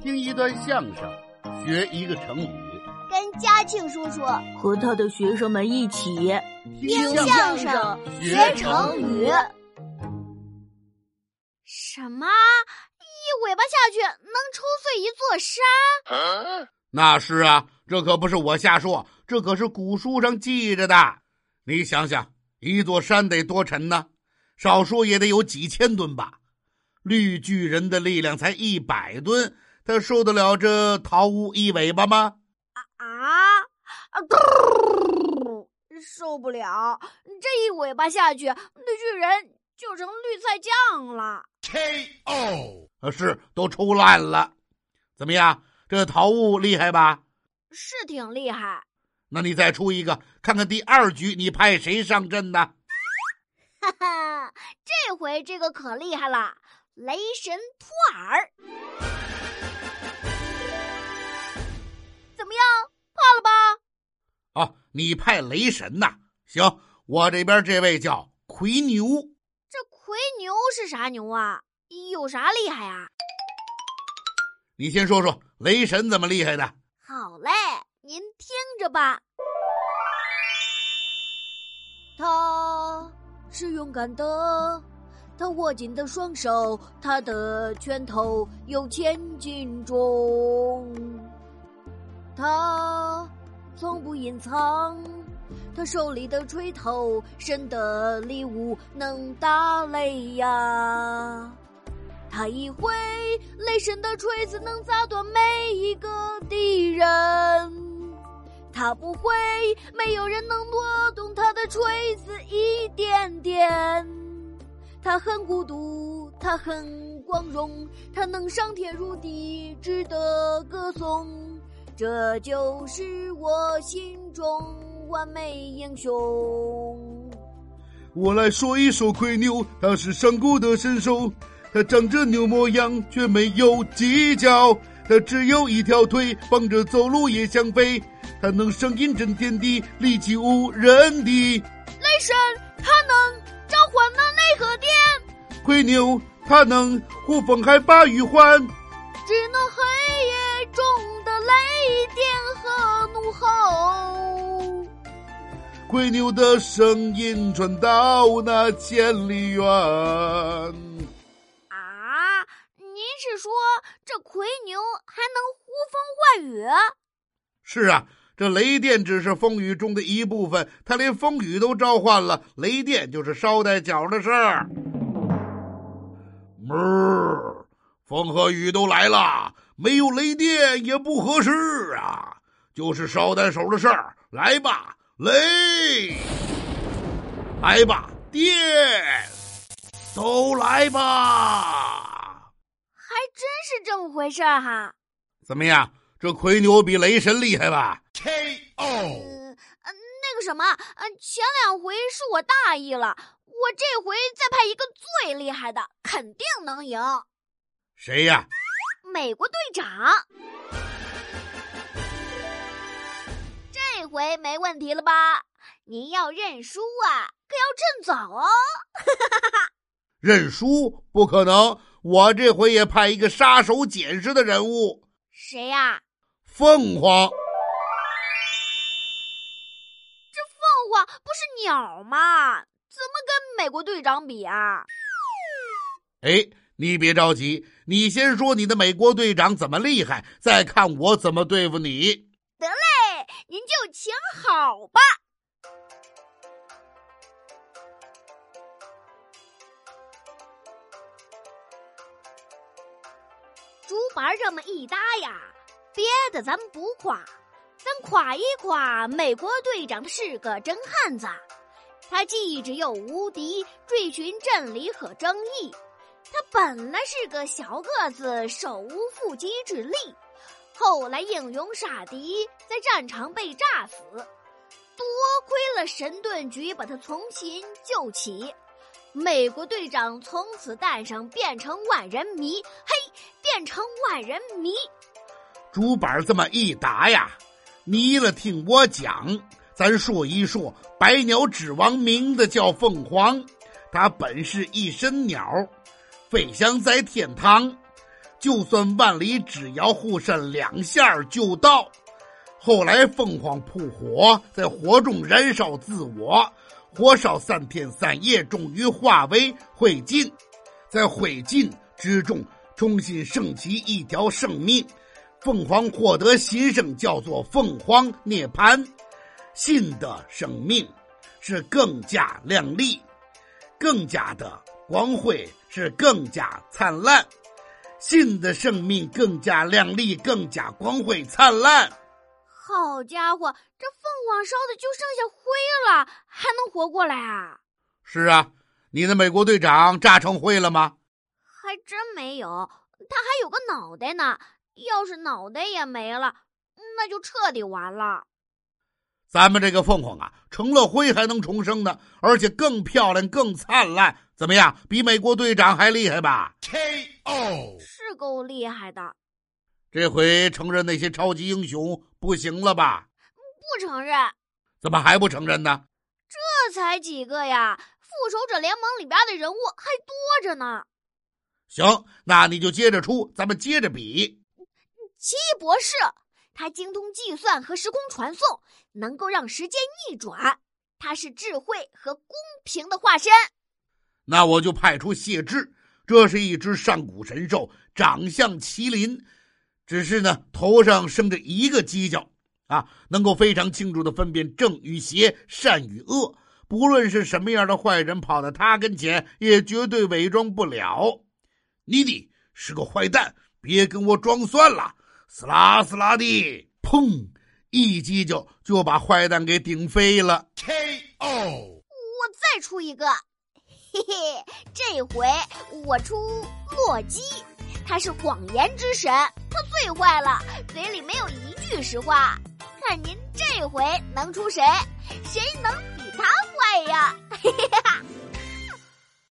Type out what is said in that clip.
听一段相声，学一个成语。跟嘉庆叔叔和他的学生们一起听相声学成语。什么？一尾巴下去能抽碎一座山？那是啊，这可不是我瞎说，这可是古书上记着的。你想想，一座山得多沉呢？少说也得有几千吨吧。绿巨人的力量才一百吨，他受得了这桃屋一尾巴吗？啊啊！受不了！这一尾巴下去，绿巨人就成绿菜酱了。K.O. 是都抽烂了。怎么样？这桃屋厉害吧？是挺厉害。那你再出一个，看看第二局你派谁上阵呢？哈哈，这回这个可厉害了。雷神托尔，么样？怕了吧？啊，你派雷神呐？行，我这边这位叫奎牛。这奎牛是啥牛啊？有啥厉害啊？你先说说雷神怎么厉害的。好嘞，您听着吧。他是勇敢的。他握紧的双手，他的拳头有千斤重。他从不隐藏，他手里的锤头，神的礼物能打雷呀。他一挥，雷神的锤子能砸断每一个敌人。他不会，没有人能挪动他的锤子一点点。他很孤独，他很光荣，他能上天入地，值得歌颂。这就是我心中完美英雄。我来说一说奎牛，他是上古的神兽，他长着牛模样，却没有犄角，他只有一条腿，绑着走路也像飞，他能声音震天地，力气无人敌。雷神，他能召唤那雷和电。奎牛，他能呼风还把雨环，只能黑夜中的雷电和怒吼。魁牛的声音传到那千里远。啊，您是说这奎牛还能呼风唤雨？是啊，这雷电只是风雨中的一部分，它连风雨都召唤了，雷电就是捎带脚的事儿。哞，风和雨都来了，没有雷电也不合适啊！就是捎带手的事儿，来吧，雷，来吧，电，都来吧！还真是这么回事儿哈！怎么样，这奎牛比雷神厉害吧？K.O. 嗯，那个什么，嗯，前两回是我大意了。我这回再派一个最厉害的，肯定能赢。谁呀？美国队长。这回没问题了吧？您要认输啊，可要趁早哦。认输不可能，我这回也派一个杀手锏式的人物。谁呀？凤凰。这凤凰不是鸟吗？怎么跟美国队长比啊？哎，你别着急，你先说你的美国队长怎么厉害，再看我怎么对付你。得嘞，您就请好吧。竹板这么一搭呀，别的咱不夸，咱夸一夸美国队长，他是个真汉子。他既智又无敌，追寻真理和正义。他本来是个小个子，手无缚鸡之力，后来英勇杀敌，在战场被炸死。多亏了神盾局把他重新救起，美国队长从此诞生，变成万人迷。嘿，变成万人迷。竹板这么一打呀，迷了听我讲。咱说一说百鸟之王，名字叫凤凰。它本是一身鸟，飞翔在天堂。就算万里，只要护身两下就到。后来凤凰扑火，在火中燃烧自我，火烧三天三夜，终于化为灰烬，在灰烬之中重新升起一条生命。凤凰获得新生，叫做凤凰涅槃。新的生命是更加亮丽，更加的光辉，是更加灿烂。新的生命更加亮丽，更加光辉灿烂。好家伙，这凤凰烧的就剩下灰了，还能活过来啊？是啊，你的美国队长炸成灰了吗？还真没有，他还有个脑袋呢。要是脑袋也没了，那就彻底完了。咱们这个凤凰啊，成了灰还能重生呢，而且更漂亮、更灿烂。怎么样？比美国队长还厉害吧？K.O. 是够厉害的。这回承认那些超级英雄不行了吧？不承认。怎么还不承认呢？这才几个呀！复仇者联盟里边的人物还多着呢。行，那你就接着出，咱们接着比。奇异博士，他精通计算和时空传送，能够让时间逆转。他是智慧和公平的化身。那我就派出谢志，这是一只上古神兽，长相麒麟。只是呢，头上生着一个犄角，啊，能够非常清楚的分辨正与邪、善与恶。不论是什么样的坏人跑到他跟前，也绝对伪装不了。你的是个坏蛋，别跟我装蒜了！死啦死啦的，砰！一犄角就把坏蛋给顶飞了。K.O. 我再出一个，嘿 嘿这回我出洛基他是谎言之神他最坏了嘴里没有一句实话。看您这回能出谁？谁能比他坏呀？嘿嘿嘿